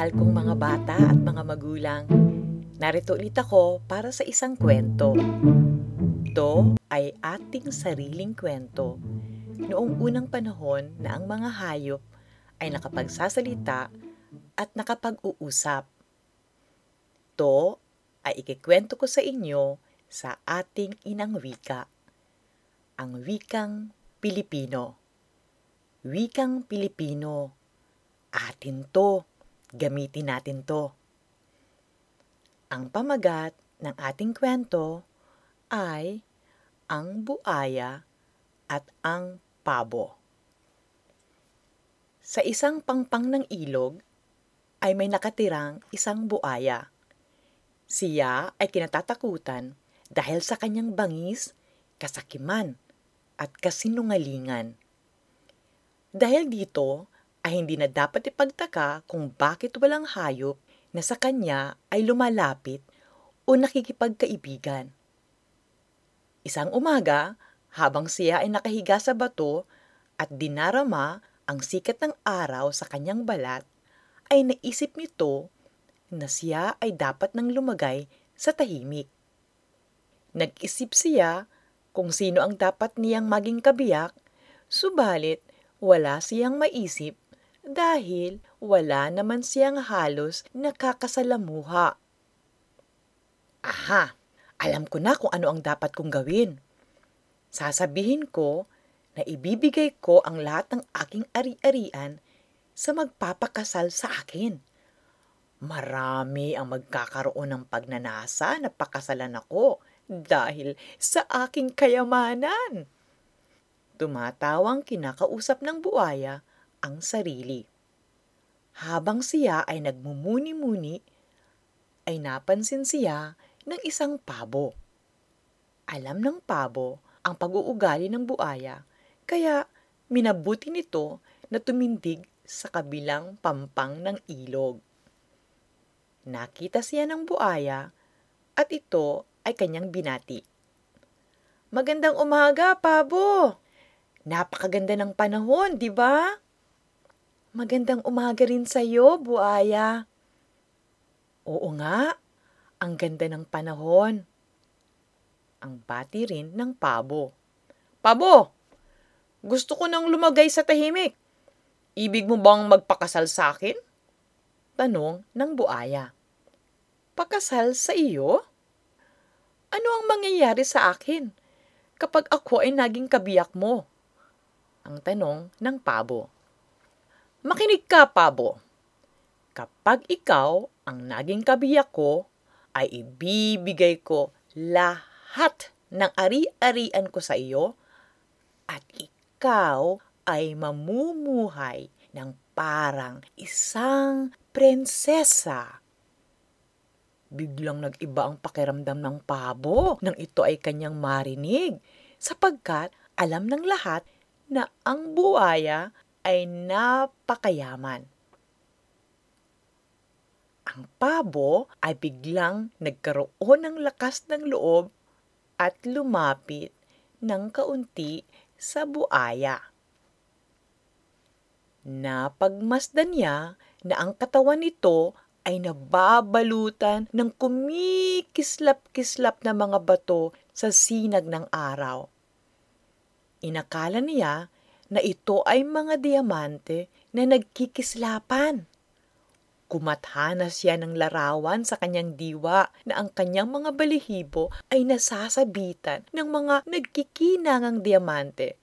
mahal kong mga bata at mga magulang. Narito ulit ako para sa isang kwento. Ito ay ating sariling kwento noong unang panahon na ang mga hayop ay nakapagsasalita at nakapag-uusap. Ito ay ikikwento ko sa inyo sa ating inang wika, ang wikang Pilipino. Wikang Pilipino, atin to Gamitin natin to. Ang pamagat ng ating kwento ay ang buaya at ang pabo. Sa isang pangpang ng ilog ay may nakatirang isang buaya. Siya ay kinatatakutan dahil sa kanyang bangis, kasakiman, at kasinungalingan. Dahil dito, ay hindi na dapat ipagtaka kung bakit walang hayop na sa kanya ay lumalapit o nakikipagkaibigan. Isang umaga, habang siya ay nakahiga sa bato at dinarama ang sikat ng araw sa kanyang balat, ay naisip nito na siya ay dapat nang lumagay sa tahimik. Nag-isip siya kung sino ang dapat niyang maging kabiyak, subalit wala siyang maisip dahil wala naman siyang halos nakakasalamuha. Aha, alam ko na kung ano ang dapat kong gawin. Sasabihin ko na ibibigay ko ang lahat ng aking ari-arian sa magpapakasal sa akin. Marami ang magkakaroon ng pagnanasa na pakasalan ako dahil sa aking kayamanan. Tumatawang kinakausap ng buaya ang sarili. Habang siya ay nagmumuni-muni, ay napansin siya ng isang pabo. Alam ng pabo ang pag-uugali ng buaya, kaya minabuti nito na tumindig sa kabilang pampang ng ilog. Nakita siya ng buaya at ito ay kanyang binati. Magandang umaga, Pabo! Napakaganda ng panahon, di ba? Magandang umaga rin sa iyo, buaya. Oo nga, ang ganda ng panahon. Ang bati rin ng pabo. Pabo, gusto ko nang lumagay sa tahimik. Ibig mo bang magpakasal sa akin? Tanong ng buaya. Pakasal sa iyo? Ano ang mangyayari sa akin kapag ako ay naging kabiyak mo? Ang tanong ng pabo. Makinig ka, Pabo. Kapag ikaw ang naging kabiyak ko, ay ibibigay ko lahat ng ari-arian ko sa iyo at ikaw ay mamumuhay ng parang isang prinsesa. Biglang nag-iba ang pakiramdam ng pabo nang ito ay kanyang marinig sapagkat alam ng lahat na ang buaya ay napakayaman. Ang pabo ay biglang nagkaroon ng lakas ng loob at lumapit ng kaunti sa buaya. Napagmasdan niya na ang katawan nito ay nababalutan ng kumikislap-kislap na mga bato sa sinag ng araw. Inakala niya na ito ay mga diamante na nagkikislapan. Kumathana siya ng larawan sa kanyang diwa na ang kanyang mga balihibo ay nasasabitan ng mga nagkikinangang diamante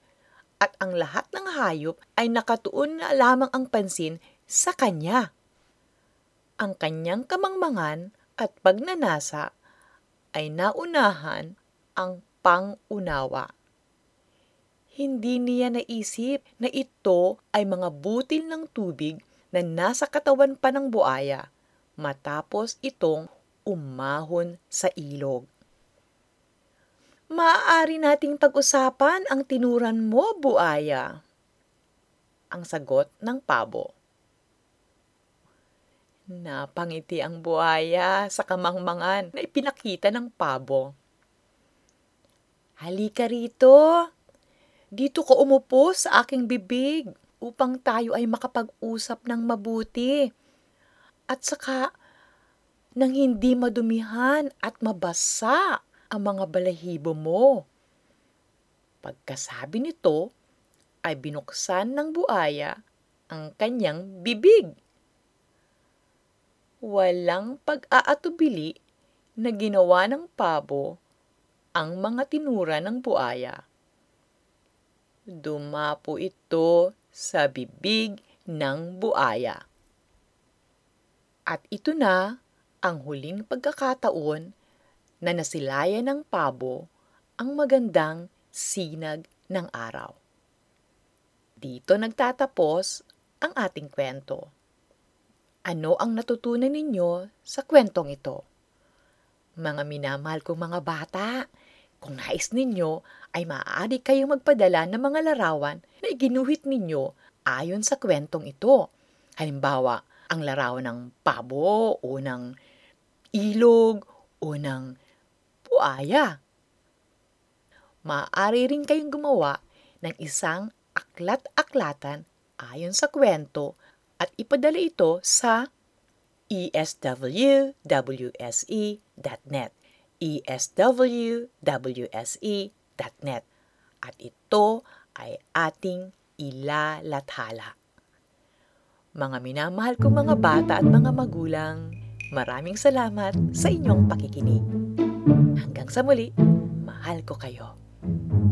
at ang lahat ng hayop ay nakatuon na lamang ang pansin sa kanya. Ang kanyang kamangmangan at pagnanasa ay naunahan ang pangunawa. Hindi niya naisip na ito ay mga butil ng tubig na nasa katawan pa ng buaya matapos itong umahon sa ilog. Maaari nating pag-usapan ang tinuran mo, buaya. Ang sagot ng pabo. Napangiti ang buaya sa kamangmangan na ipinakita ng pabo. Halika rito, dito ko umupo sa aking bibig upang tayo ay makapag-usap ng mabuti. at saka nang hindi madumihan at mabasa ang mga balahibo mo. Pagkasabi nito, ay binuksan ng buaya ang kanyang bibig. Walang pag-aatubili na ginawa ng pabo ang mga tinura ng buaya. Dumapo ito sa bibig ng buaya. At ito na ang huling pagkakataon na nasilayan ng pabo ang magandang sinag ng araw. Dito nagtatapos ang ating kwento. Ano ang natutunan ninyo sa kwentong ito? Mga minamahal kong mga bata, kung nais ninyo ay maaari kayong magpadala ng mga larawan na iginuhit ninyo ayon sa kwentong ito. Halimbawa, ang larawan ng pabo o ng ilog o ng buaya. Maaari rin kayong gumawa ng isang aklat-aklatan ayon sa kwento at ipadala ito sa eswwse.net eswwse.net at ito ay ating ilalathala. Mga minamahal kong mga bata at mga magulang, maraming salamat sa inyong pakikinig. Hanggang sa muli, mahal ko kayo. thank you